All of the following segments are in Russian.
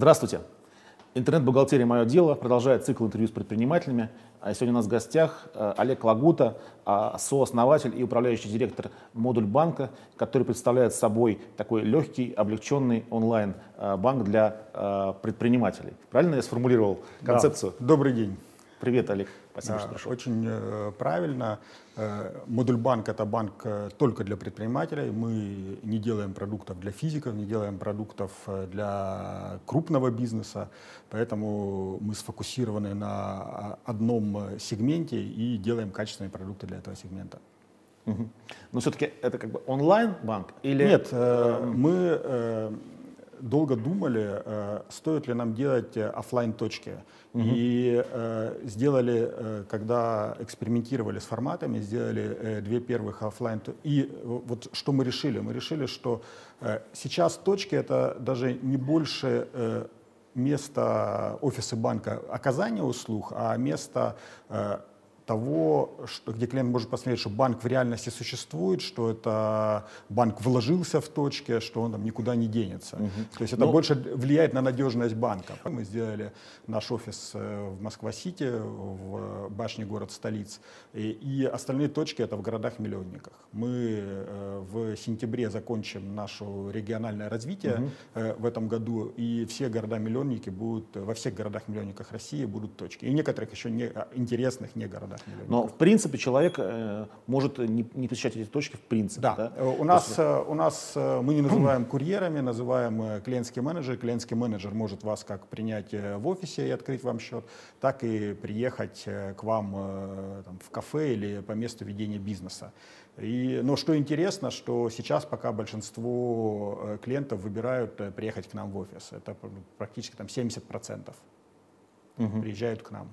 Здравствуйте. Интернет-бухгалтерия «Мое дело» продолжает цикл интервью с предпринимателями. А сегодня у нас в гостях э, Олег Лагута, а, сооснователь и управляющий директор модуль банка, который представляет собой такой легкий, облегченный онлайн-банк э, для э, предпринимателей. Правильно я сформулировал концепцию? Да. Добрый день. Привет, Олег. Спасибо, да, что пришел. Очень э, правильно. Э, модуль банк это банк э, только для предпринимателей. Мы не делаем продуктов для физиков, не делаем продуктов э, для крупного бизнеса. Поэтому мы сфокусированы на одном сегменте и делаем качественные продукты для этого сегмента. Угу. Но все-таки это как бы онлайн-банк или... Нет, э, мы э, долго думали, э, стоит ли нам делать э, офлайн точки угу. И э, сделали, э, когда экспериментировали с форматами, сделали э, две первых офлайн. И вот что мы решили? Мы решили, что э, сейчас точки это даже не больше э, место офиса банка оказания услуг, а место э, того, что, где клиент может посмотреть, что банк в реальности существует, что это банк вложился в точке, что он там никуда не денется. Угу. То есть это Но... Ну, больше влияет на надежность банка. Мы сделали наш офис э, в Москва-Сити, в башне город-столиц, и, и остальные точки это в городах-миллионниках. Мы э, в сентябре закончим наше региональное развитие угу. в этом году, и все города-миллионники будут, во всех городах-миллионниках России будут точки. И некоторых еще не, интересных не городах. Но в принципе человек э, может не, не посещать эти точки в принципе. Да. да? Э, у, нас, есть... Э, у нас мы не называем курьерами, называем клиентский менеджер. Клиентский менеджер может вас как принять в офисе и открыть вам счет, так и приехать к вам там, в кафе или по месту ведения бизнеса. И, но что интересно, что сейчас пока большинство клиентов выбирают приехать к нам в офис. Это практически там 70% угу. приезжают к нам.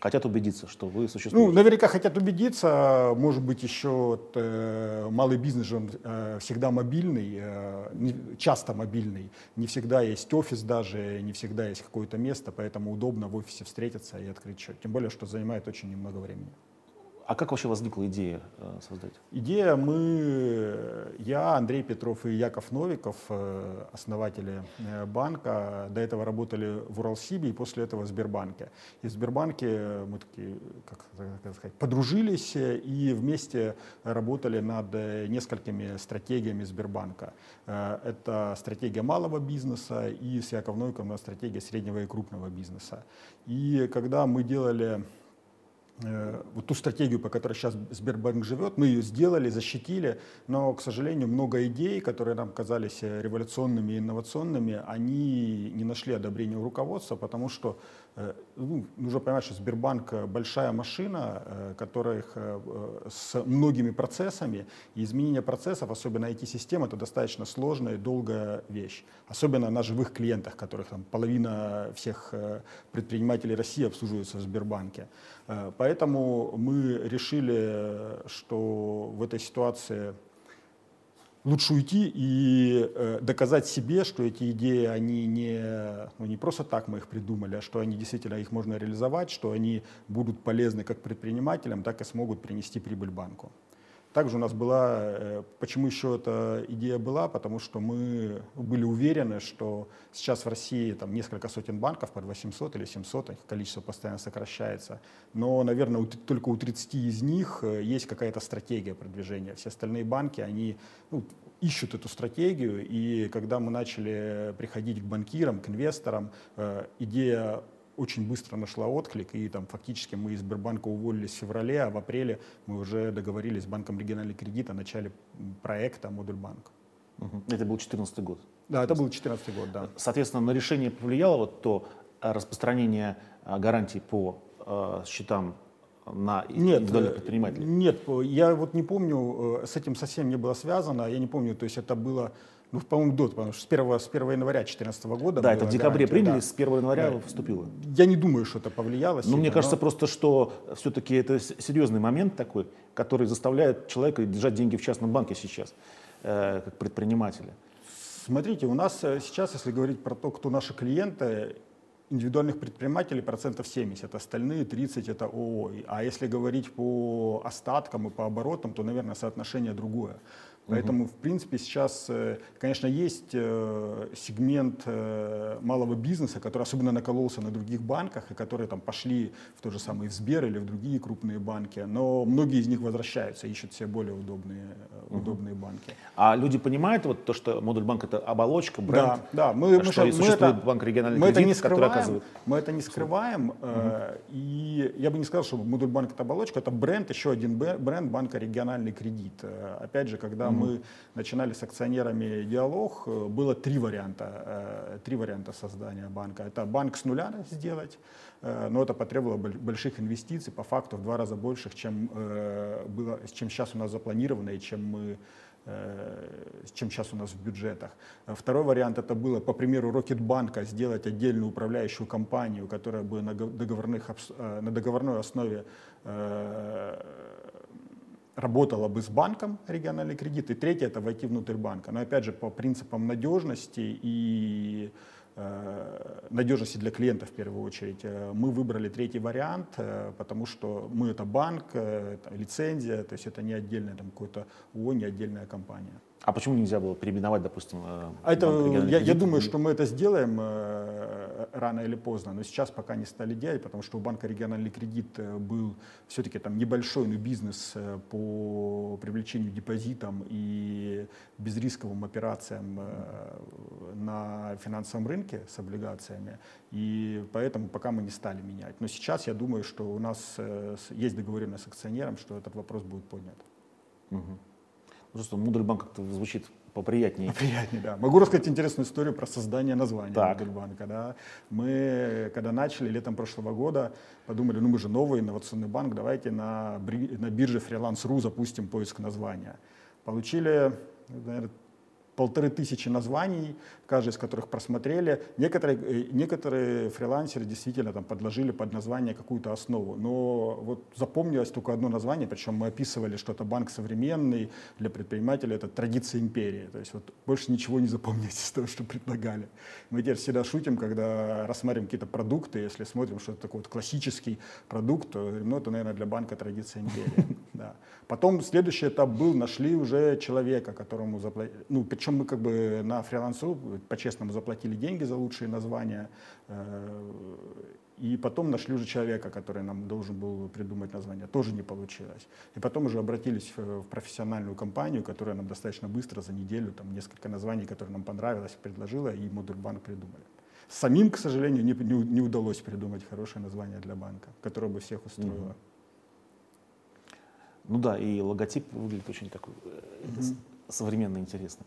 Хотят убедиться, что вы существуете. Ну, наверняка хотят убедиться. Может быть, еще э, малый бизнес, он э, всегда мобильный, э, не, часто мобильный. Не всегда есть офис даже, не всегда есть какое-то место, поэтому удобно в офисе встретиться и открыть счет. Тем более, что занимает очень немного времени. А как вообще возникла идея э, создать? Идея мы, я, Андрей Петров и Яков Новиков, э, основатели э, банка, до этого работали в Уралсибе и после этого в Сбербанке. И в Сбербанке мы такие, как, сказать, подружились и вместе работали над несколькими стратегиями Сбербанка. Это стратегия малого бизнеса и с Яковом Новиковым стратегия среднего и крупного бизнеса. И когда мы делали вот ту стратегию, по которой сейчас Сбербанк живет, мы ее сделали, защитили, но, к сожалению, много идей, которые нам казались э, революционными и инновационными, они не нашли одобрения у руководства, потому что Э, ну, нужно понимать, что Сбербанк большая машина, э, которая э, с многими процессами, и изменение процессов, особенно IT-систем, это достаточно сложная и долгая вещь. Особенно на живых клиентах, которых там половина всех предпринимателей России обслуживаются в Сбербанке. Поэтому мы решили, что в этой ситуации лучше уйти и э, доказать себе, что эти идеи, они не, ну, не просто так мы их придумали, а что они действительно их можно реализовать, что они будут полезны как предпринимателям, так и смогут принести прибыль банку. Также у нас была, э, почему еще эта идея была, потому что мы были уверены, что сейчас в России там несколько сотен банков, под 800 или 700, их количество постоянно сокращается, но, наверное, только у 30 из них э, есть какая-то стратегия продвижения. Все остальные банки, они ну, ищут эту стратегию, и когда мы начали приходить к банкирам, к инвесторам, э, идея очень быстро нашла отклик, и там фактически мы из Сбербанка уволились в феврале, а в апреле мы уже договорились с Банком региональный кредит о начале проекта «Модуль банк». Это был 2014 год? Да, это был 2014 год, да. Соответственно, на решение повлияло вот то э, распространение э, гарантий по э, счетам на нет, предпринимателей? Нет, я вот не помню, с этим совсем не было связано, я не помню, то есть это было ну, по-моему, до, потому что с 1, с 1 января 2014 года. Да, это в декабре приняли, да. с 1 января да. вступило. Я не думаю, что это повлияло. Ну, мне кажется но... просто, что все-таки это серьезный момент такой, который заставляет человека держать деньги в частном банке сейчас, э, как предпринимателя. Смотрите, у нас э, сейчас, если говорить про то, кто наши клиенты, индивидуальных предпринимателей процентов 70, остальные 30 это ООО. А если говорить по остаткам и по оборотам, то, наверное, соотношение другое. Поэтому, в принципе, сейчас, э, конечно, есть э, сегмент э, малого бизнеса, который особенно накололся на других банках, и которые там пошли в то же самое в Сбер или в другие крупные банки, но многие из них возвращаются, ищут себе более удобные, угу. удобные банки. А люди понимают вот то, что модуль банк это оболочка, бренд? Да, да. Мы, что мы, существует мы банк региональный мы кредит, это не скрываем, который оказывает... Мы это не скрываем, угу. и я бы не сказал, что модуль банк это оболочка, это бренд, еще один бренд банка региональный кредит. Опять же, когда угу мы начинали с акционерами диалог, э, было три варианта, э, три варианта создания банка. Это банк с нуля сделать, э, но это потребовало больших инвестиций, по факту в два раза больше, чем, было, чем сейчас у нас запланировано и чем мы чем сейчас у нас в бюджетах. Второй вариант это было, по примеру Рокетбанка, сделать отдельную управляющую компанию, которая бы на, договорных, на договорной основе работала бы с банком региональный кредит. И третье это войти внутрь банка. Но опять же по принципам надежности и э, надежности для клиента в первую очередь. Э, мы выбрали третий вариант, э, потому что мы это банк, э, лицензия, то есть это не отдельная там какой-то ООО, не отдельная компания. А почему нельзя было переименовать, допустим, э, а это, я, я думаю, что мы это сделаем э, рано или поздно, но сейчас пока не стали делать, потому что у банка региональный кредит э, был все-таки там небольшой но бизнес э, по привлечению депозитам и безрисковым операциям э, на финансовом рынке с облигациями, и поэтому пока мы не стали менять. Но сейчас я думаю, что у нас э, есть договоренность с акционером, что этот вопрос будет поднят. Угу. Просто Мудельбанк как-то звучит поприятнее. Поприятнее, да. Могу рассказать интересную историю про создание названия так. Мудельбанка. Да. Мы, когда начали летом прошлого года, подумали, ну мы же новый инновационный банк, давайте на, на бирже Freelance.ru запустим поиск названия. Получили, наверное, полторы тысячи названий, каждый из которых просмотрели. Некоторые, э, некоторые фрилансеры действительно там подложили под название какую-то основу, но вот запомнилось только одно название, причем мы описывали, что это банк современный, для предпринимателя это традиция империи. То есть вот больше ничего не запомнить из того, что предлагали. Мы теперь всегда шутим, когда рассматриваем какие-то продукты, если смотрим, что это такой вот классический продукт, то ну, это, наверное, для банка традиция империи. Да. Потом следующий этап был, нашли уже человека, которому заплатили, ну, причем мы как бы на фрилансу по-честному заплатили деньги за лучшие названия, э, и потом нашли уже человека, который нам должен был придумать название. Тоже не получилось. И потом уже обратились в, профессиональную компанию, которая нам достаточно быстро, за неделю, там несколько названий, которые нам понравилось, предложила, и модуль банк придумали. Самим, к сожалению, не, не, не удалось придумать хорошее название для банка, которое бы всех устроило. Mm-hmm. Ну да, и логотип выглядит очень такой mm-hmm. современно интересно.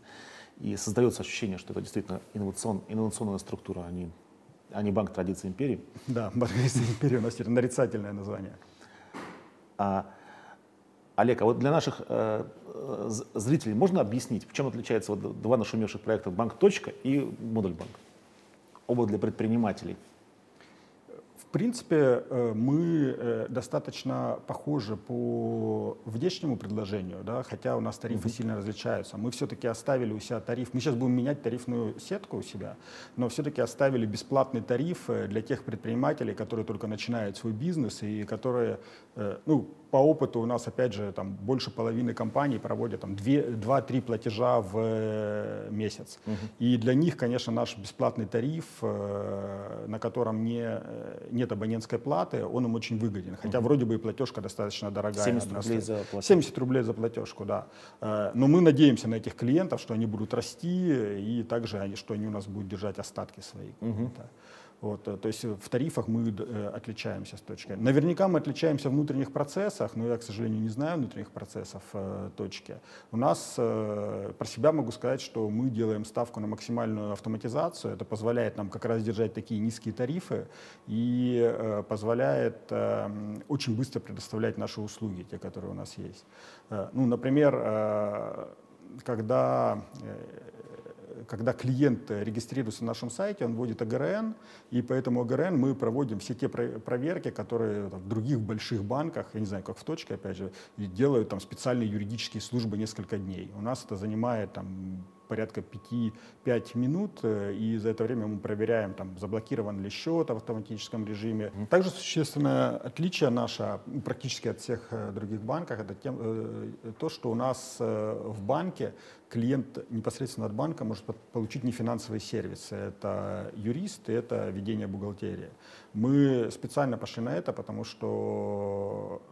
И создается ощущение, что это действительно инновацион, инновационная структура, а не, а не банк традиции империи. Да, банк традиции империи у нас теперь нарицательное название. А, Олег, а вот для наших э, зрителей можно объяснить, в чем отличается вот два нашумевших проекта «Банк. Точка» и «Модуль банк»? Оба для предпринимателей принципе, э, мы э, достаточно похожи по внешнему предложению, да, хотя у нас тарифы mm-hmm. сильно различаются. Мы все-таки оставили у себя тариф, мы сейчас будем менять тарифную сетку у себя, но все-таки оставили бесплатный тариф э, для тех предпринимателей, которые только начинают свой бизнес и которые, ну, по опыту у нас, опять же, там больше половины компаний проводят там 2-3 платежа в месяц. Угу. И для них, конечно, наш бесплатный тариф, на котором не, не нет абонентской платы, он им очень выгоден. Хотя угу. вроде бы и платежка достаточно дорогая. 70 рублей за платежку. 70 рублей за платежку, да. Э, но мы надеемся на этих клиентов, что они будут расти, и также, что они у нас будут держать остатки свои. Угу. Вот, э, то есть в тарифах мы э, отличаемся с точки. Наверняка мы отличаемся в внутренних процессах, но я, к сожалению, не знаю внутренних процессов э, точки. У нас, про себя могу сказать, что мы делаем ставку на максимальную автоматизацию. Это позволяет нам как раз держать такие низкие тарифы и позволяет очень быстро предоставлять наши услуги, те, которые у нас есть. Ну, например, когда когда клиент регистрируется на нашем сайте, он вводит ОГРН, и по этому ОГРН мы проводим все те проверки, которые там, в других больших банках, я не знаю, как в точке, опять же, делают там специальные юридические службы несколько дней. У нас это занимает там порядка 5 минут, э, и за это время мы проверяем, там, заблокирован ли счет в автоматическом режиме. Также существенное отличие наше практически от всех э, других банков, это тем, э, то, что у нас в банке клиент непосредственно от банка может получить нефинансовые сервисы. Это юрист и это ведение бухгалтерии. Мы специально пошли на это, потому что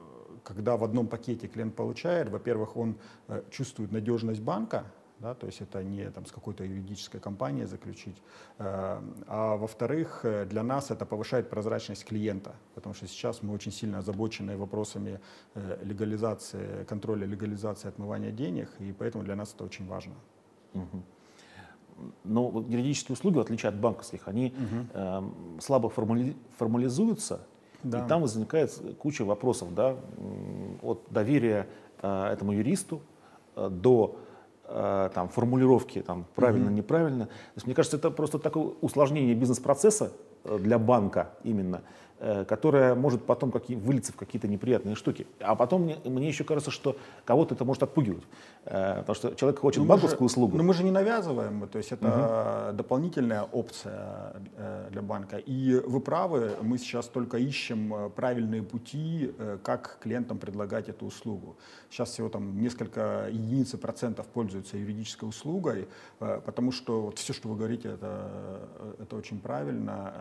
когда в одном пакете клиент получает, во-первых, он чувствует надежность банка, да, то есть это не там, с какой-то юридической компанией заключить. Э, а во-вторых, э, для нас это повышает прозрачность клиента, потому что сейчас мы очень сильно озабочены вопросами э, легализации, контроля легализации отмывания денег, и поэтому для нас это очень важно. Угу. Но юридические услуги, в отличие от банковских, они угу. э, слабо формали, формализуются, да. и там возникает куча вопросов, да, от доверия э, этому юристу э, до там, формулировки там, правильно, mm-hmm. неправильно. То есть, мне кажется, это просто такое усложнение бизнес-процесса э, для банка именно, Э, которая может потом какие, вылиться в какие-то неприятные штуки. А потом мне, мне еще кажется, что кого-то это может отпугивать. Э, потому что человек хочет но ну, банковскую же, услугу. Но мы же не навязываем, то есть это угу. дополнительная опция э, для банка. И вы правы, мы сейчас только ищем правильные пути, как клиентам предлагать эту услугу. Сейчас всего там несколько единиц процентов пользуются юридической услугой, потому что вот все, что вы говорите, это, это очень правильно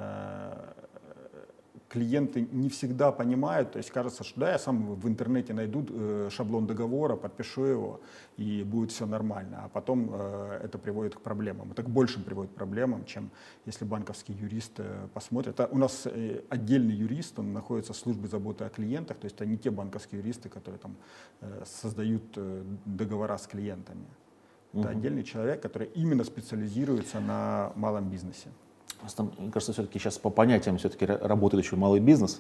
клиенты не всегда понимают, то есть кажется, что да, я сам в интернете найду э, шаблон договора, подпишу его, и будет все нормально. А потом э, это приводит к проблемам. Это к большим приводит к проблемам, чем если банковский юрист э, посмотрит. А у нас э, отдельный юрист, он находится в службе заботы о клиентах, то есть это не те банковские юристы, которые там э, создают э, договора с клиентами. Это угу. отдельный человек, который именно специализируется на малом бизнесе. Просто, мне кажется, все-таки сейчас по понятиям все-таки работает еще малый бизнес,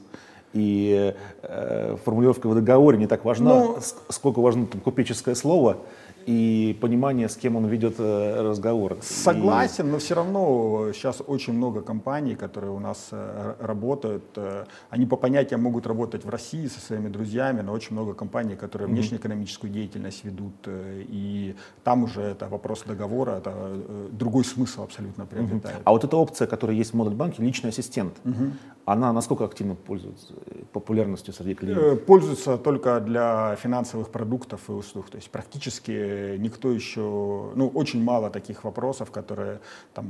и э, формулировка в договоре не так важна, ну, сколько важно там, купеческое слово и понимание, с кем он ведет э, разговор. Согласен, и... но все равно сейчас очень много компаний, которые у нас э, работают. Э, они по понятиям могут работать в России со своими друзьями, но очень много компаний, которые mm-hmm. внешнеэкономическую деятельность ведут. И там уже это вопрос договора, это другой смысл абсолютно приобретает. Mm-hmm. А вот эта опция, которая есть в Модуль банке, личный ассистент, mm-hmm. она насколько активно пользуется популярностью среди клиентов? Пользуется только для финансовых продуктов и услуг. То есть практически никто еще, ну, очень мало таких вопросов, которые там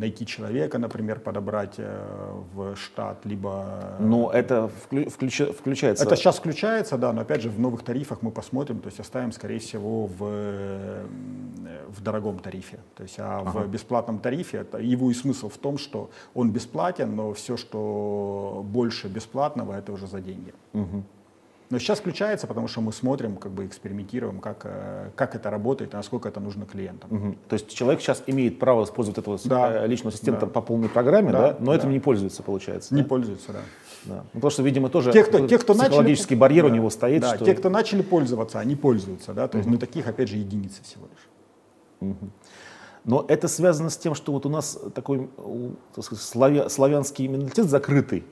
найти человека, например, подобрать э, в штат, либо... Ну, это включ, включается... Это сейчас включается, да, но опять же в новых тарифах мы посмотрим, то есть оставим, скорее всего, в, в дорогом тарифе. То есть, а ага. в бесплатном тарифе, это, его и смысл в том, что он бесплатен, но все, что больше бесплатного, это уже за деньги. Угу. Но сейчас включается, потому что мы смотрим, как бы экспериментируем, как, э, как это работает и насколько это нужно клиентам. Угу. То есть человек сейчас имеет право использовать этого да. Э, личного ассистента да. по полной программе, да, да? но да. этим не пользуется, получается. Не да? пользуется, да. Да. Ну, потому что, видимо, тоже те, кто, те, кто психологический начали, барьер да, у него стоит. Да, что... те, кто начали пользоваться, они пользуются, да, то есть, угу. ну, таких, опять же, единицы всего лишь. Угу. Но это связано с тем, что вот у нас такой так сказать, славя, славянский менталитет закрытый,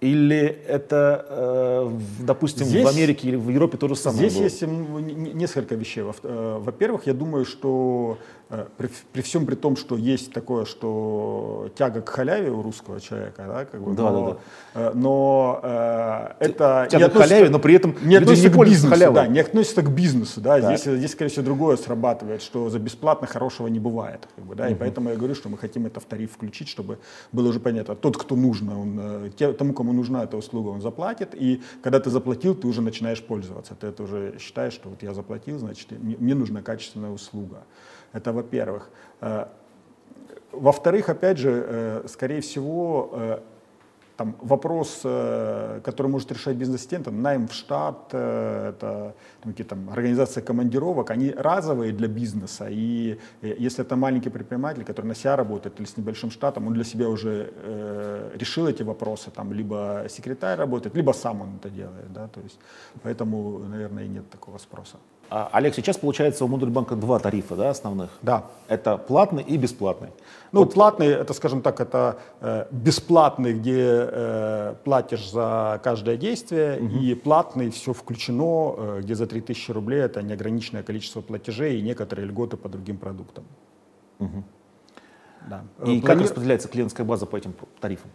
или это, э, допустим, здесь, в Америке или в Европе то же самое Здесь было? есть несколько вещей. Э, во-первых, я думаю, что Э, при, при всем при том, что есть такое, что тяга к халяве у русского человека, да, как бы, да, но, да, да. но э, это тяга к халяве, но при этом не относится не к бизнесу, халявой. да, не относится к бизнесу, да, здесь, здесь, скорее всего, другое срабатывает, что за бесплатно хорошего не бывает, как бы, да, угу. и поэтому я говорю, что мы хотим это в тариф включить, чтобы было уже понятно, тот, кто нужно, он, те, тому, кому нужна эта услуга, он заплатит, и когда ты заплатил, ты уже начинаешь пользоваться, ты это уже считаешь, что вот я заплатил, значит, мне, мне нужна качественная услуга. Это во-первых. Э, во-вторых, опять же, э, скорее всего, э, там вопрос, который может решать бизнес-ассистент, найм в штат, это там, какие там организация командировок, они разовые для бизнеса. И если это маленький предприниматель, который на себя работает или с небольшим штатом, он для себя уже э, решил эти вопросы, там, либо секретарь работает, либо сам он это делает. Да? То есть, поэтому, наверное, и нет такого спроса. А, Олег, сейчас получается у Модульбанка два тарифа да, основных. Да. Это платный и бесплатный. Ну, вот. платный, это, скажем так, это э, бесплатный, где э, платишь за каждое действие, угу. и платный, все включено, э, где за 3000 рублей это неограниченное количество платежей и некоторые льготы по другим продуктам. Угу. Да. И Плани... как распределяется клиентская база по этим тарифам?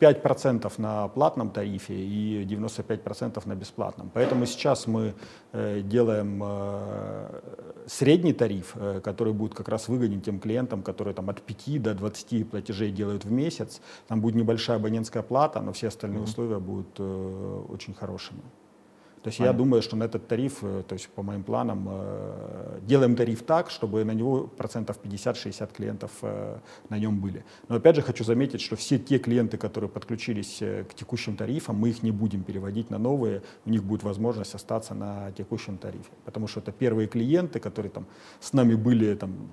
5% на платном тарифе и 95% на бесплатном. Поэтому сейчас мы э, делаем э, средний тариф, э, который будет как раз выгоден тем клиентам, которые там, от 5 до 20 платежей делают в месяц. Там будет небольшая абонентская плата, но все остальные mm-hmm. условия будут очень хорошими. То есть Понятно. я думаю, что на этот тариф, э, то есть по моим планам, э, делаем тариф так, чтобы на него процентов 50-60 клиентов э, на нем были. Но опять же хочу заметить, что все те клиенты, которые подключились к текущим тарифам, мы их не будем переводить на новые, у них будет возможность остаться на текущем тарифе. Потому что это первые клиенты, которые там с нами были там,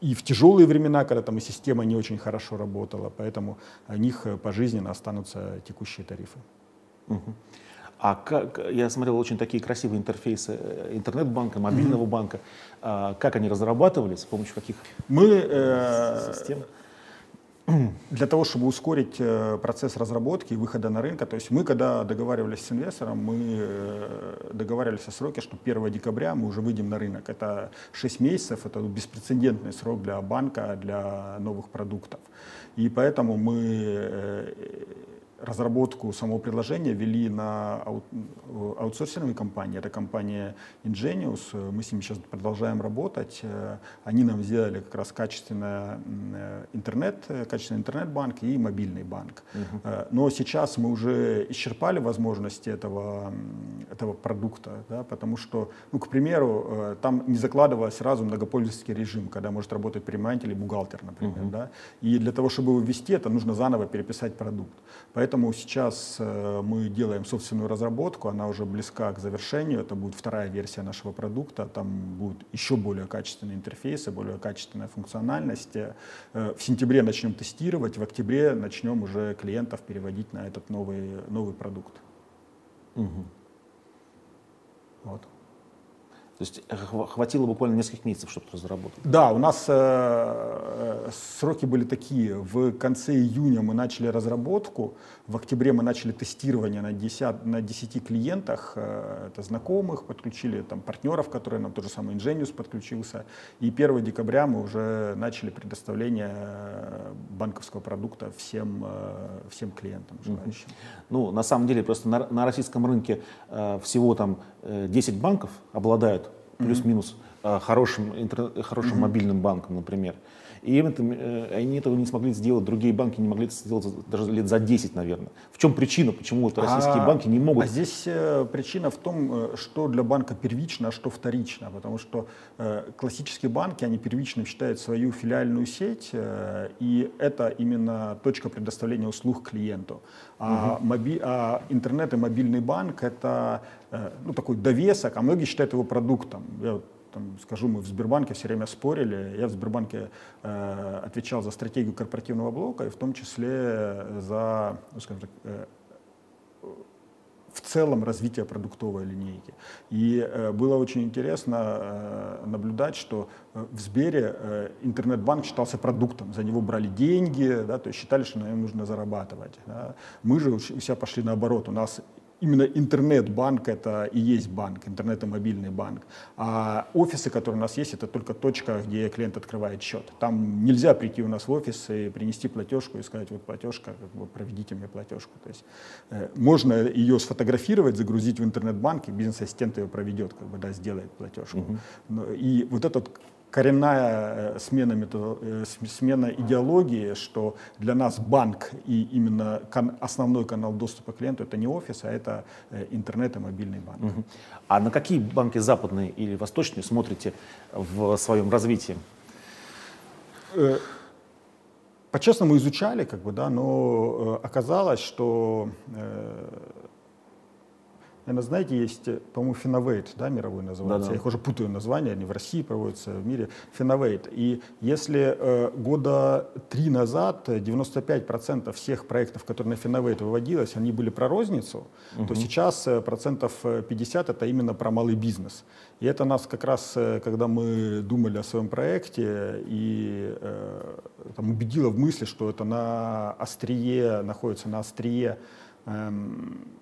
и в тяжелые времена, когда там и система не очень хорошо работала, поэтому у них пожизненно останутся текущие тарифы. Угу. А как, я смотрел очень такие красивые интерфейсы э, интернет-банка, мобильного mm-hmm. банка. А как они разрабатывались, с помощью каких Мы, э, систем? Для того, чтобы ускорить э, процесс разработки и выхода на рынок, то есть мы, когда договаривались с инвестором, мы договаривались о сроке, что 1 декабря мы уже выйдем на рынок. Это 6 месяцев, это беспрецедентный срок для банка, для новых продуктов. И поэтому мы разработку самого приложения вели на аутсорсинговой компании. Это компания Ingenius. Мы с ними сейчас продолжаем работать. Они нам сделали как раз качественный интернет, качественный интернет-банк и мобильный банк. Uh-huh. Но сейчас мы уже исчерпали возможности этого, этого продукта, да, потому что, ну, к примеру, э, там не закладывалось сразу многопользовательский режим, когда может работать предприниматель или бухгалтер, например. Uh-huh. Да, и для того, чтобы его ввести, это нужно заново переписать продукт. Поэтому сейчас э, мы делаем собственную разработку, она уже близка к завершению, это будет вторая версия нашего продукта, там будут еще более качественные интерфейсы, более качественная функциональность. Э, в сентябре начнем тестировать, в октябре начнем уже клиентов переводить на этот новый, новый продукт. Угу. Вот. То есть э, хватило буквально нескольких месяцев, чтобы разработать? Да, у нас э, э, сроки были такие. В конце июня мы начали разработку, в октябре мы начали тестирование на 10, на 10 клиентах, э, это знакомых, подключили там партнеров, которые нам тот же самый Ingenius подключился. И 1 декабря мы уже начали предоставление банковского продукта всем, э, всем клиентам желающим. Ну, на самом деле, просто на, на российском рынке э, всего там 10 банков обладают плюс-минус э, хорошим, интернет, хорошим mm-hmm. мобильным банком, например. И это, э, они этого не смогли сделать, другие банки не могли это сделать даже лет за 10, наверное. В чем причина, почему вот российские а, банки не могут? А здесь э, причина в том, э, что для банка первично, а что вторично. Потому что э, классические банки, они первично считают свою филиальную сеть, э, и это именно точка предоставления услуг клиенту. А, угу. моби, а интернет и мобильный банк это э, ну, такой довесок, а многие считают его продуктом. Я там, скажу, мы в Сбербанке все время спорили. Я в Сбербанке э, отвечал за стратегию корпоративного блока и в том числе за, ну, скажем так, э, в целом развитие продуктовой линейки. И э, было очень интересно э, наблюдать, что э, в Сбере э, интернет-банк считался продуктом, за него брали деньги, да, то есть считали, что на нем нужно зарабатывать. Да. Мы же у себя пошли наоборот, у нас именно интернет-банк это и есть банк, интернет и мобильный банк. А офисы, которые у нас есть, это только точка, где клиент открывает счет. Там нельзя прийти у нас в офис и принести платежку и сказать, вот платежка, как бы проведите мне платежку. То есть э, можно ее сфотографировать, загрузить в интернет-банк, и бизнес-ассистент ее проведет, как бы, да, сделает платежку. Угу. И вот этот коренная э, смена, метод, э, смена идеологии, что для нас банк и именно основной канал доступа к клиенту это не офис, а это э, интернет и мобильный банк. Угу. А на какие банки западные или восточные смотрите в своем развитии? По-честному изучали, как бы, да, но оказалось, что Наверное, знаете, есть, по-моему, Finovate, да, мировой называется. Да, да. Я их уже путаю названия, они в России проводятся, в мире. Finovate. И если э, года три назад 95% всех проектов, которые на Finovate выводилось, они были про розницу, угу. то сейчас э, процентов 50 это именно про малый бизнес. И это нас как раз, э, когда мы думали о своем проекте, и э, там, убедило в мысли, что это на острие, находится на острие эм,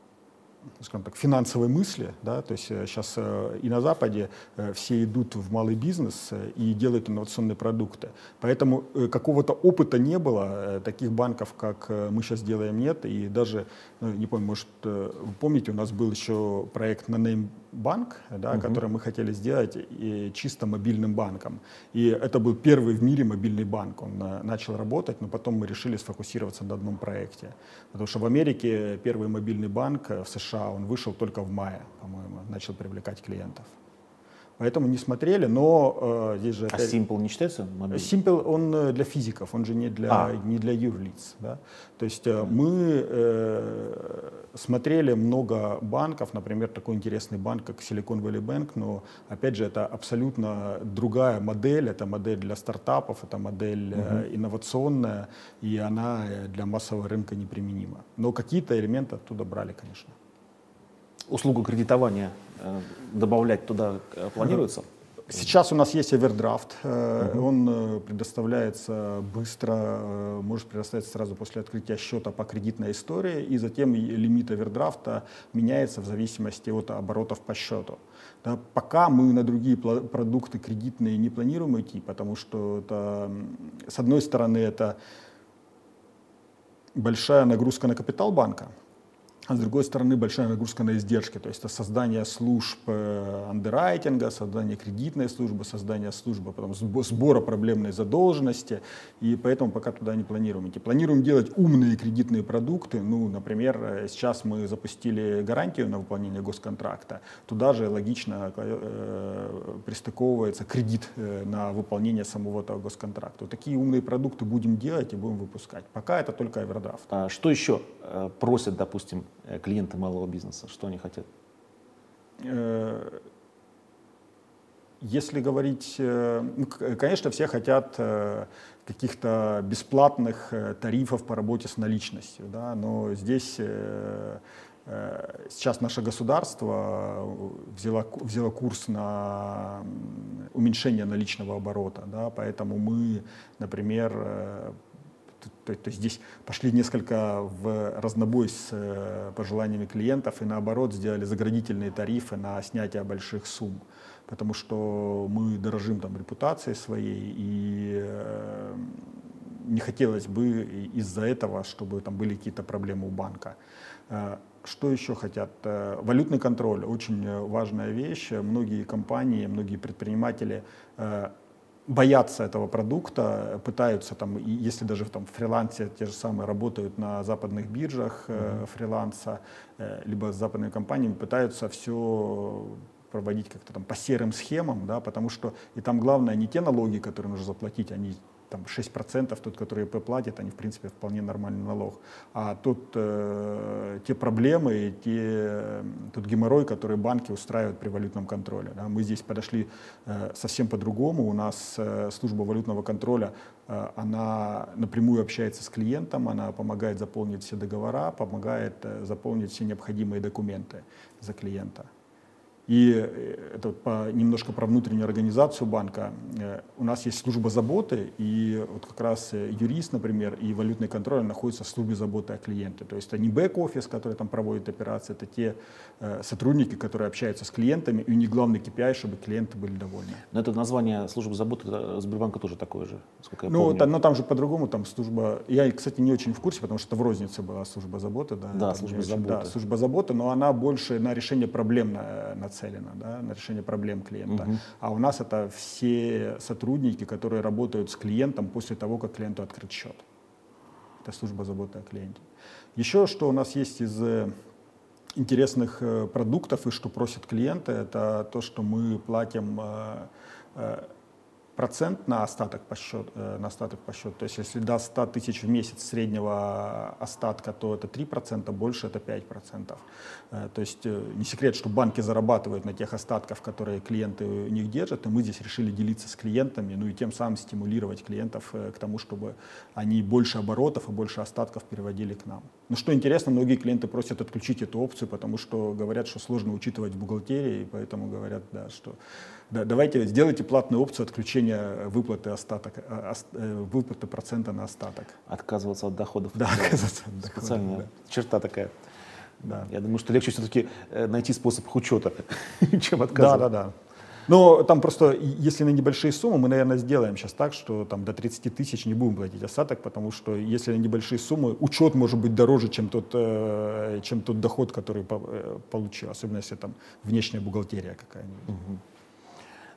скажем так, финансовой мысли, да, то есть сейчас и на Западе все идут в малый бизнес и делают инновационные продукты. Поэтому какого-то опыта не было, таких банков, как мы сейчас делаем, нет, и даже, ну, не помню, может, вы помните, у нас был еще проект на Name банк, да, угу. который мы хотели сделать и чисто мобильным банком. И это был первый в мире мобильный банк. Он э, начал работать, но потом мы решили сфокусироваться на одном проекте. Потому что в Америке первый мобильный банк э, в США, он вышел только в мае, по-моему, начал привлекать клиентов. Поэтому не смотрели, но э, здесь же... А опять... Simple не считается мобильным? Simple, он э, для физиков, он же не для, а. не для юрлиц. Да? То есть э, мы э, смотрели много банков, например, такой интересный банк, как Silicon Valley Bank, но, опять же, это абсолютно другая модель, это модель для стартапов, это модель угу. э, инновационная, и она э, для массового рынка неприменима. Но какие-то элементы оттуда брали, конечно. Услугу кредитования Э, добавлять туда э, планируется? Сейчас у нас есть овердрафт, uh-huh. он предоставляется быстро, может предоставиться сразу после открытия счета по кредитной истории, и затем лимит овердрафта меняется в зависимости от оборотов по счету. Да, пока мы на другие продукты кредитные не планируем идти, потому что это, с одной стороны это большая нагрузка на капитал банка, а с другой стороны большая нагрузка на издержки, то есть это создание служб э, андеррайтинга, создание кредитной службы, создание службы потом сбора проблемной задолженности, и поэтому пока туда не планируем идти. Планируем делать умные кредитные продукты, ну, например, э, сейчас мы запустили гарантию на выполнение госконтракта, туда же логично э, пристыковывается кредит на выполнение самого этого госконтракта. Вот такие умные продукты будем делать и будем выпускать. Пока это только овердрафт. А что еще просят, допустим, Э, клиенты малого бизнеса? Что они хотят? Э, если говорить, э, ну, конечно, все хотят каких-то бесплатных тарифов по работе с наличностью, да, но здесь сейчас наше государство взяло, взяло курс на уменьшение наличного оборота, да, поэтому мы, например, то, то здесь пошли несколько в разнобой с э, пожеланиями клиентов и наоборот сделали заградительные тарифы на снятие больших сумм, потому что мы дорожим там репутацией своей и э, не хотелось бы из-за этого, чтобы там были какие-то проблемы у банка. Э, что еще хотят? Валютный контроль очень важная вещь. Многие компании, многие предприниматели боятся этого продукта, пытаются там, если даже в там, фрилансе те же самые работают на западных биржах mm-hmm. фриланса, э, либо с западными компаниями, пытаются все проводить как-то там по серым схемам, да, потому что и там главное не те налоги, которые нужно заплатить, они там 6% тот, который ИП платит, они в принципе вполне нормальный налог. А тут э, те проблемы, те, тот геморрой, который банки устраивают при валютном контроле. Да. Мы здесь подошли э, совсем по-другому. У нас э, служба валютного контроля, э, она напрямую общается с клиентом, она помогает заполнить все договора, помогает э, заполнить все необходимые документы за клиента. И э, это по, немножко про внутреннюю организацию банка. Э, у нас есть служба заботы, и вот как раз э, юрист, например, и валютный контроль находятся в службе заботы о клиенте. То есть это не бэк-офис, который там проводит операции, это те э, сотрудники, которые общаются с клиентами, и у них главный KPI, чтобы клиенты были довольны. Но это название службы заботы Сбербанка тоже такое же, сколько я ну, помню. Та, но там же по-другому, там служба... Я, кстати, не очень в курсе, потому что это в рознице была служба заботы. Да, да служба заботы. Да, служба заботы, но она больше на решение проблем на, на нацелена да, на решение проблем клиента. Угу. А у нас это все сотрудники, которые работают с клиентом после того, как клиенту открыт счет. Это служба заботы о клиенте. Еще что у нас есть из э, интересных э, продуктов и что просят клиенты, это то, что мы платим э, процент на остаток по счету, на остаток по счету. То есть если до 100 тысяч в месяц среднего остатка, то это 3%, больше это 5%. Э, то есть э, не секрет, что банки зарабатывают на тех остатках, которые клиенты у них держат, и мы здесь решили делиться с клиентами, ну и тем самым стимулировать клиентов к тому, чтобы они больше оборотов и больше остатков переводили к нам. Но что интересно, многие клиенты просят отключить эту опцию, потому что говорят, что сложно учитывать в бухгалтерии, и поэтому говорят, да, что да, давайте сделайте платную опцию отключения выплаты, остаток, э, э, выплаты процента на остаток. Отказываться от доходов. Да, отказываться от доходов. Специальная да. черта такая. Да. Я думаю, что легче все-таки найти способ их учета, чем отказывать. Да, да, да. Но там просто, если на небольшие суммы, мы, наверное, сделаем сейчас так, что там до 30 тысяч не будем платить осадок, потому что если на небольшие суммы, учет может быть дороже, чем тот, э, чем тот доход, который э, получил, особенно если там внешняя бухгалтерия какая-нибудь. Угу.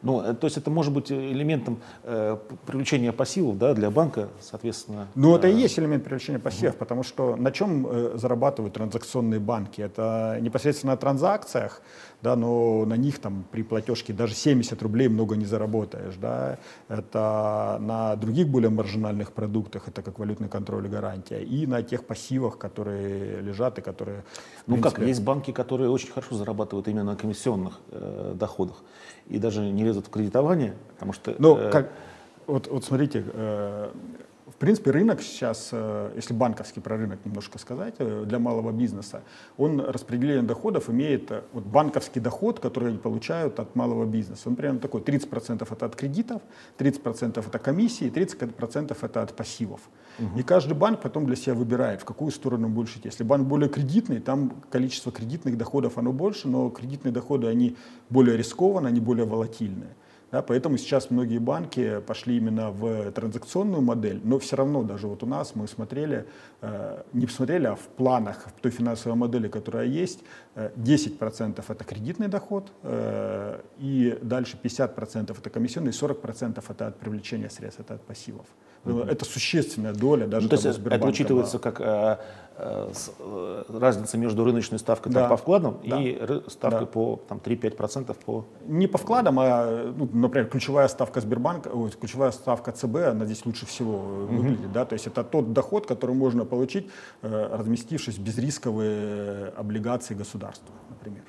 Ну, э, то есть это может быть элементом э, привлечения пассивов да, для банка, соответственно. Ну, это и э, есть элемент привлечения пассивов, угу. потому что на чем э, зарабатывают транзакционные банки? Это непосредственно на транзакциях, да, но на них там при платежке даже 70 рублей много не заработаешь. Да. Это на других более маржинальных продуктах, это как валютный контроль и гарантия, и на тех пассивах, которые лежат и которые... Ну принципе... как, есть банки, которые очень хорошо зарабатывают именно на комиссионных э, доходах и даже не лезут в кредитование, потому что... Ну, э... как, вот, вот смотрите, э, в принципе, рынок сейчас, э, если банковский про рынок немножко сказать, э, для малого бизнеса, он распределение доходов имеет, э, вот банковский доход, который они получают от малого бизнеса, он примерно такой, 30% это от кредитов, 30% это комиссии, 30% это от пассивов. Угу. И каждый банк потом для себя выбирает, в какую сторону больше идти. Если банк более кредитный, там количество кредитных доходов оно больше, но кредитные доходы, они более рискованные, они более волатильные. Да, поэтому сейчас многие банки пошли именно в транзакционную модель, но все равно даже вот у нас мы смотрели, э, не посмотрели, а в планах в той финансовой модели, которая есть, э, 10% это кредитный доход, э, и дальше 50% это комиссионный, 40% это от привлечения средств, это от пассивов. Mm-hmm. Это существенная доля даже ну, то есть это учитывается как э, э, э, разница между рыночной ставкой да. там, по вкладам да. и ставкой да. по там, 3-5% по... Не по вкладам, а, ну, например, ключевая ставка Сбербанка, ой, ключевая ставка ЦБ, она здесь лучше всего mm-hmm. выглядит. Да? То есть это тот доход, который можно получить, э, разместившись в безрисковые облигации государства, например.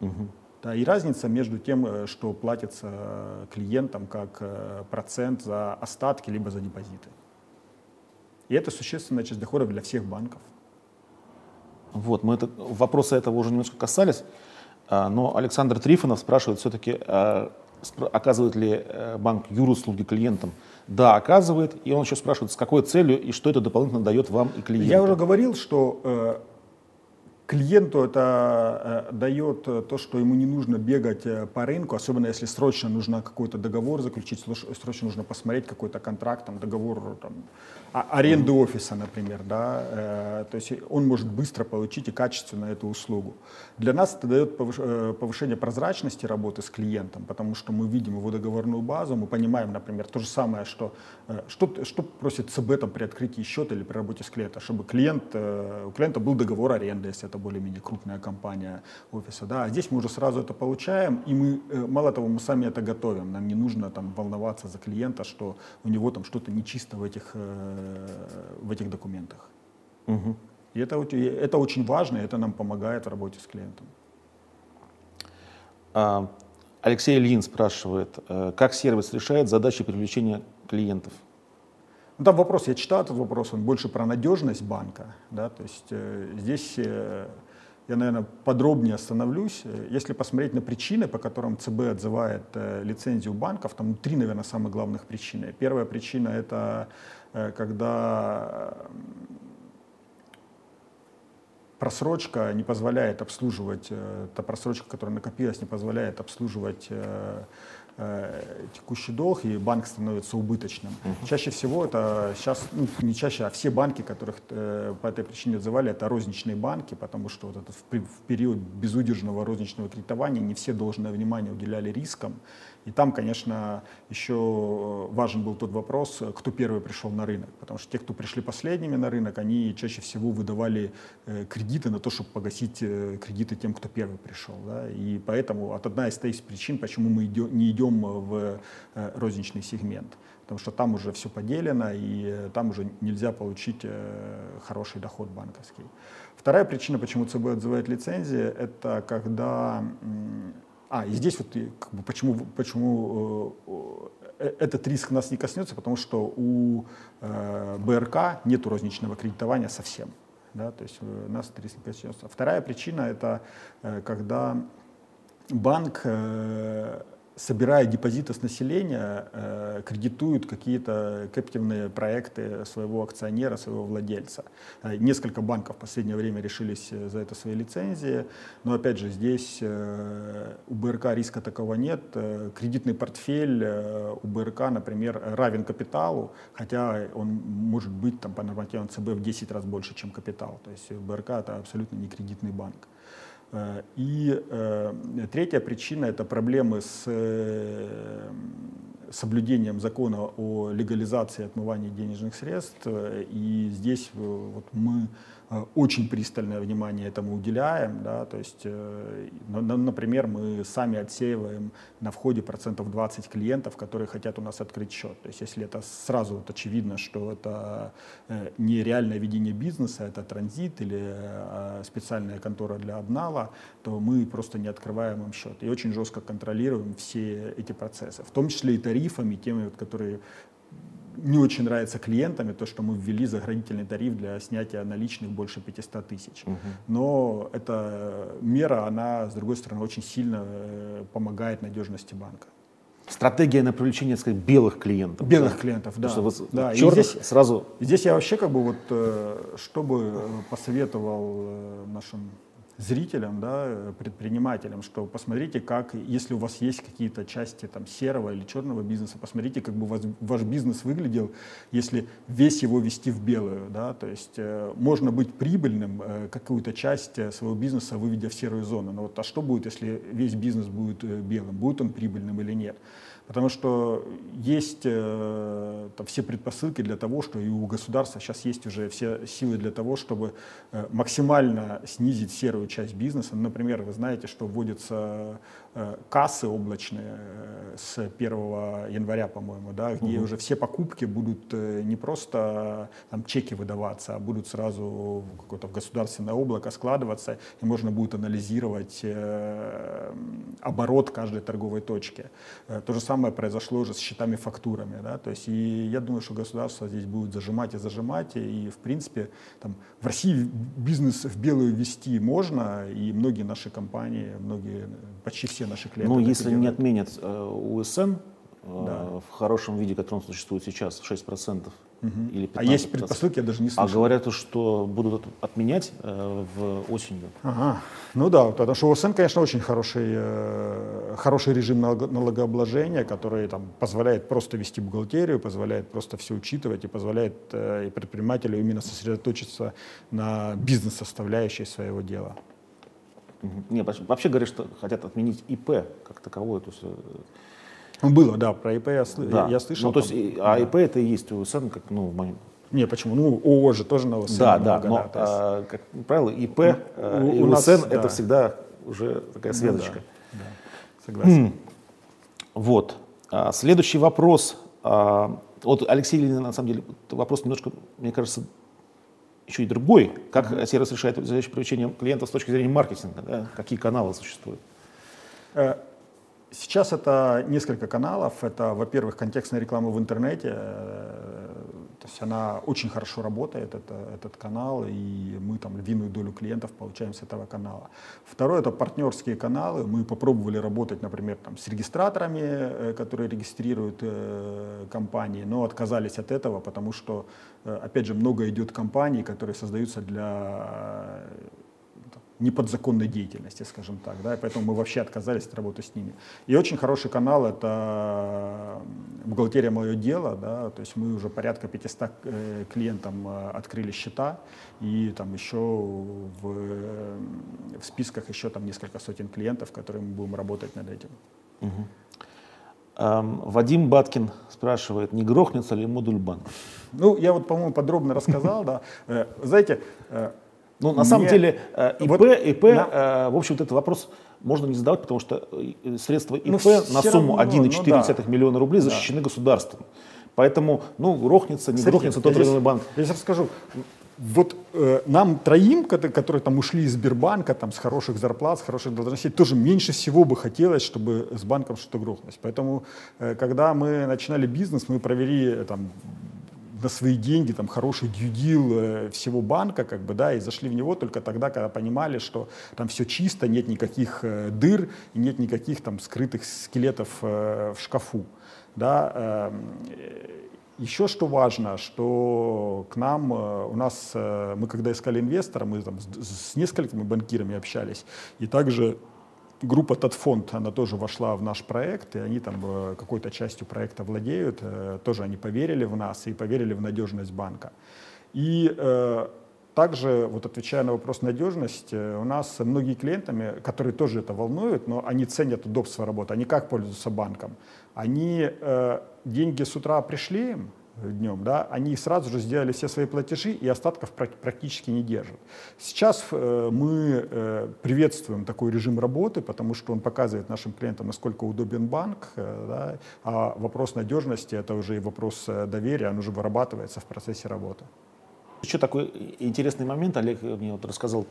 Mm-hmm. Да, и разница между тем, э, что платится клиентам как э, процент за остатки либо за депозиты. И это существенная часть доходов для всех банков. Вот, мы это, вопросы этого уже немножко касались, а, но Александр Трифонов спрашивает все-таки, а, оказывает ли э, банк юруслуги клиентам. Да, оказывает, и он еще спрашивает, с какой целью и что это дополнительно дает вам и клиентам. Я уже говорил, что клиенту это э, дает э, то, что ему не нужно бегать э, по рынку, особенно если срочно нужно какой-то договор заключить, срочно нужно посмотреть какой-то контракт, там, договор там, аренды офиса, например, да, то есть он может быстро получить и качественно эту услугу. Для нас это дает повышение прозрачности работы с клиентом, потому что мы видим его договорную базу, мы понимаем, например, то же самое, что что, что просит ЦБ там, при открытии счета или при работе с клиентом, чтобы клиент, у клиента был договор аренды, если это более-менее крупная компания офиса, да, а здесь мы уже сразу это получаем, и мы, мало того, мы сами это готовим, нам не нужно там волноваться за клиента, что у него там что-то нечисто в этих в этих документах. Угу. И это, это очень важно, и это нам помогает в работе с клиентом. А, Алексей Ильин спрашивает, э, как сервис решает задачи привлечения клиентов? Ну, там вопрос, я читал этот вопрос, он больше про надежность банка. Да? То есть э, здесь э, я, наверное, подробнее остановлюсь. Если посмотреть на причины, по которым ЦБ отзывает э, лицензию банков, там три, наверное, самых главных причины. Первая причина – это Э, когда просрочка не позволяет обслуживать, э, та просрочка, которая накопилась, не позволяет обслуживать э, текущий долг, и банк становится убыточным. Uh-huh. Чаще всего это сейчас, ну, не чаще, а все банки, которых э, по этой причине отзывали, это розничные банки, потому что вот это в, в период безудержного розничного кредитования не все должное внимание уделяли рискам, и там, конечно, еще важен был тот вопрос, кто первый пришел на рынок. Потому что те, кто пришли последними на рынок, они чаще всего выдавали э, кредиты на то, чтобы погасить э, кредиты тем, кто первый пришел. Да? И поэтому от одна из из причин, почему мы идем, не идем в э, розничный сегмент. Потому что там уже все поделено, и там уже нельзя получить хороший доход банковский. Вторая причина, почему ЦБ отзывает лицензии, это когда а, и здесь вот как бы, почему, почему э, э, этот риск нас не коснется, потому что у э, БРК нет розничного кредитования совсем. Да, то есть э, нас этот риск не коснется. Вторая причина это э, когда банк э, собирая депозиты с населения, э, кредитуют какие-то капитальные проекты своего акционера, своего владельца. Э, несколько банков в последнее время решились за это свои лицензии, но опять же здесь у БРК риска такого нет. Кредитный портфель у БРК, например, равен капиталу, хотя он может быть там, по нормативам ЦБ в 10 раз больше, чем капитал. То есть БРК это абсолютно не кредитный банк. Э, и э, третья причина – это проблемы с э, соблюдением закона о легализации отмывания денежных средств. И здесь вот мы очень пристальное внимание этому уделяем. Да, то есть, э, например, мы сами отсеиваем на входе процентов 20 клиентов, которые хотят у нас открыть счет. То есть если это сразу вот очевидно, что это э, не реальное ведение бизнеса, это транзит или специальная контора для обнала, то мы просто не открываем им счет. И очень жестко контролируем все эти процессы, в том числе и тарифами, теми, которые не очень нравится клиентам, то, что мы ввели заградительный тариф для снятия наличных больше 500 тысяч. Угу. Но эта мера, она, с другой стороны, очень сильно э, помогает надежности банка. Стратегия на привлечение, так сказать, белых клиентов. Белых да? клиентов, да. Потому что вот да. черных здесь, сразу... Здесь я вообще как бы вот, э, чтобы посоветовал э, нашим зрителям, да, предпринимателям, что посмотрите, как, если у вас есть какие-то части там, серого или черного бизнеса, посмотрите, как бы ваш, ваш бизнес выглядел, если весь его вести в белую. Да, то есть э, можно быть прибыльным, э, какую-то часть э, своего бизнеса выведя в серую зону. Но вот, а что будет, если весь бизнес будет э, белым? Будет он прибыльным или нет? Потому что есть э, там, все предпосылки для того, что и у государства сейчас есть уже все силы для того, чтобы э, максимально снизить серую часть бизнеса. Например, вы знаете, что вводятся э, кассы облачные э, с 1 января, по-моему, да, где угу. уже все покупки будут э, не просто там, чеки выдаваться, а будут сразу в какое-то государственное облако складываться, и можно будет анализировать э, оборот каждой торговой точки. Э, то же самое самое произошло уже с счетами-фактурами. Да? То есть, и я думаю, что государство здесь будет зажимать и зажимать. И, в принципе, там, в России бизнес в белую вести можно, и многие наши компании, многие, почти все наши клиенты. Ну, если не отменят э, УСН, э, да. в хорошем виде, который он существует сейчас, 6%, Угу. Или 15, а есть предпосылки, я даже не слышал. А говорят, что будут отменять э, в осенью. Ага. Ну да, потому что ОСН, конечно, очень хороший, э, хороший режим налогообложения, который там, позволяет просто вести бухгалтерию, позволяет просто все учитывать и позволяет э, и предпринимателю именно сосредоточиться на бизнес-составляющей своего дела. Угу. Не, вообще говорят, что хотят отменить ИП как таковое. То есть, э, было, да, про ИП я, сл... да. я слышал. Ну, то есть, а ИП это и есть УСН, как, ну, в моем... Не, почему? Ну, ООО же тоже на УСН. Да, да, но, да, а, как правило, ИП ну, э, и у нас, УСН да. это всегда уже такая связочка. Ну, да, да, согласен. Вот. А, следующий вопрос. А, вот Алексей Ленин, на самом деле, вопрос немножко, мне кажется, еще и другой. Как mm-hmm. сервис решает задачу привлечения клиентов с точки зрения маркетинга? Да? Какие каналы существуют? Э, Сейчас это несколько каналов. Это, во-первых, контекстная реклама в интернете. То есть она очень хорошо работает, это, этот канал, и мы там львиную долю клиентов получаем с этого канала. Второе — это партнерские каналы. Мы попробовали работать, например, там, с регистраторами, э, которые регистрируют э, компании, но отказались от этого, потому что, э, опять же, много идет компаний, которые создаются для неподзаконной деятельности, скажем так, да, и поэтому мы вообще отказались от работы с ними. И очень хороший канал — это бухгалтерия «Мое дело», да, то есть мы уже порядка 500 э, клиентам э, открыли счета, и там еще в, в списках еще там несколько сотен клиентов, которые мы будем работать над этим. Угу. Эм, Вадим Баткин спрашивает, не грохнется ли модуль банк? Ну, я вот, по-моему, подробно рассказал, да. Э, знаете, ну, на самом деле, э, ИП, вот, ИП на... Э, в общем, этот вопрос можно не задавать, потому что э, средства ИП ну, на сумму 1,4 ну, да. миллиона рублей защищены да. государством. Поэтому, ну, грохнется, не Смотрите, грохнется тот или иной банк. Я сейчас расскажу. Вот э, нам троим, которые, которые там ушли из Сбербанка, там с хороших зарплат, с хороших должностей, тоже меньше всего бы хотелось, чтобы с банком что-то грохнулось. Поэтому, э, когда мы начинали бизнес, мы провели там на свои деньги там хороший дьюдил э, всего банка, как бы, да, и зашли в него только тогда, когда понимали, что там все чисто, нет никаких э, дыр нет никаких там скрытых скелетов э, в шкафу, да. Э, еще что важно, что к нам, у нас, мы когда искали инвестора, мы там с, с несколькими банкирами общались, и также группа Татфонд, она тоже вошла в наш проект, и они там э, какой-то частью проекта владеют, тоже они поверили в нас и поверили в надежность банка. И э, также, вот отвечая на вопрос надежности, у нас многие клиентами, которые тоже это волнуют, но они ценят удобство работы, они как пользуются банком? Они э, деньги с утра пришли им, днем, да, они сразу же сделали все свои платежи и остатков практически не держат. Сейчас э, мы э, приветствуем такой режим работы, потому что он показывает нашим клиентам, насколько удобен банк, э, да, а вопрос надежности это уже и вопрос доверия, он уже вырабатывается в процессе работы. Еще такой интересный момент, Олег мне вот рассказал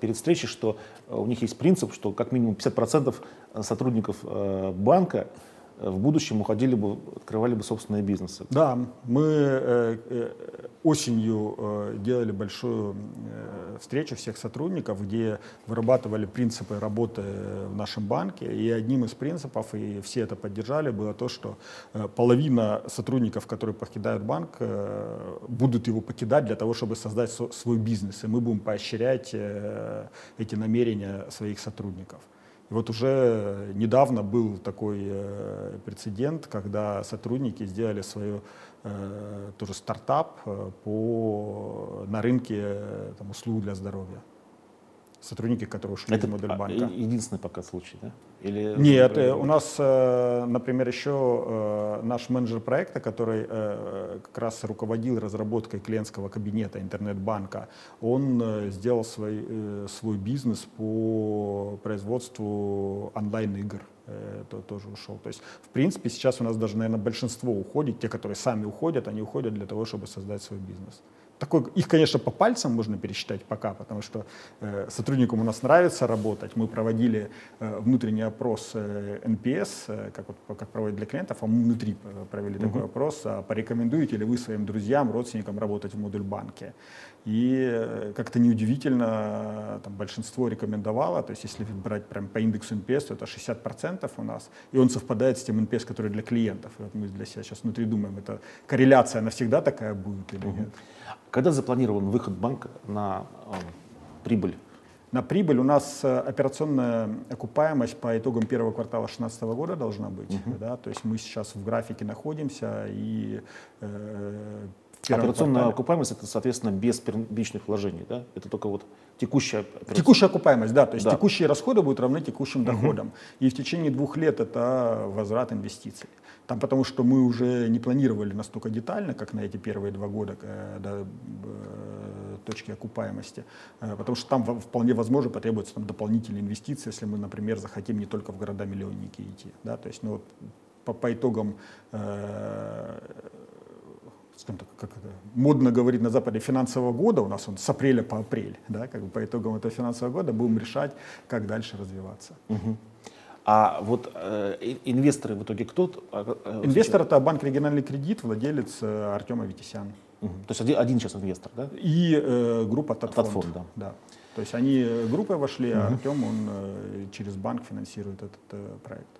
перед встречей, что у них есть принцип, что как минимум 50% сотрудников банка в будущем уходили бы, открывали бы собственные бизнесы. Да, мы э, э, осенью э, делали большую встречу всех сотрудников, где вырабатывали принципы работы в нашем банке. И одним из принципов, и все это поддержали, было то, что половина сотрудников, которые покидают банк, будут его покидать для того, чтобы создать со, свой бизнес. И мы будем поощрять эти намерения своих сотрудников. И вот уже недавно был такой э, прецедент, когда сотрудники сделали свою э, тоже стартап э, по, на рынке услуг для здоровья сотрудники, которые ушли Это из Модульбанка. единственный пока случай, да? Или... Нет, э, у нас, э, например, еще э, наш менеджер проекта, который как раз руководил разработкой клиентского кабинета интернет-банка, он сделал свой, свой бизнес по производству онлайн-игр то тоже ушел. То есть, в принципе, сейчас у нас даже, наверное, большинство уходит, те, которые сами уходят, они уходят для того, чтобы создать свой бизнес такой, их, конечно, по пальцам можно пересчитать пока, потому что э, сотрудникам у нас нравится работать. Мы проводили э, внутренний опрос э, NPS, э, как, вот, как проводят для клиентов, а мы внутри э, провели uh-huh. такой опрос, а порекомендуете ли вы своим друзьям, родственникам работать в модуль банке. И э, как-то неудивительно, там большинство рекомендовало, то есть если брать прям по индексу NPS, то это 60% у нас, и он совпадает с тем NPS, который для клиентов. И вот мы для себя сейчас внутри думаем, это корреляция, она всегда такая будет или uh-huh. нет. Когда запланирован выход банка на э, прибыль? На прибыль у нас э, операционная окупаемость по итогам первого квартала 2016 года должна быть. Uh-huh. Да? То есть мы сейчас в графике находимся и э, Операционная квартале. окупаемость это, соответственно, без первичных вложений, да? Это только вот текущая Текущая окупаемость, да. То есть да. текущие расходы будут равны текущим доходам. Угу. И в течение двух лет это возврат инвестиций. Там потому что мы уже не планировали настолько детально, как на эти первые два года э, до э, точки окупаемости, э, потому что там вполне возможно потребуется там, дополнительные инвестиции, если мы, например, захотим не только в города-миллионники идти. Да? То есть ну, вот, по, по итогам скажем так, как модно говорить на Западе, финансового года, у нас он с апреля по апрель, да, как бы по итогам этого финансового года будем решать, как дальше развиваться. Угу. А вот э, инвесторы в итоге кто? А, э, Инвестор это банк региональный кредит, владелец э, Артем Аветисян. Угу. То есть один, один сейчас инвестор, да? И э, группа Татфонд. Татфонд да. да. То есть они э, группой вошли, угу. а Артем он э, через банк финансирует этот э, проект.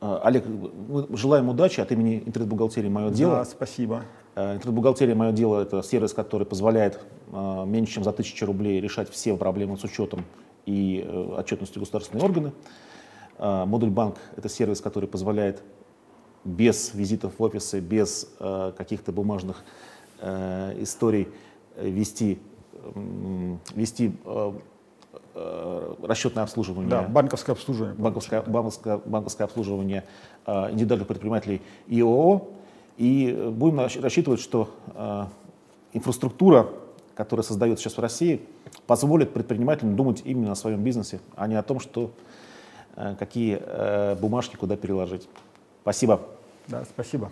А, Олег, мы желаем удачи от имени интернет-бухгалтерии «Мое дело». Да, спасибо. Э, интернет-бухгалтерия «Мое дело» — это сервис, который позволяет э, меньше чем за тысячу рублей решать все проблемы с учетом и отчетностью государственные органы. Модуль банк — это сервис, который позволяет без визитов в офисы, без э, каких-то бумажных э, историй вести, вести э, расчетное обслуживание. Да, банковское обслуживание. Банковское, банковское, банковское обслуживание индивидуальных предпринимателей и ООО. И будем рассчитывать, что инфраструктура, которая создается сейчас в России, позволит предпринимателям думать именно о своем бизнесе, а не о том, что Э, какие э, бумажки куда переложить. Спасибо. Да, спасибо.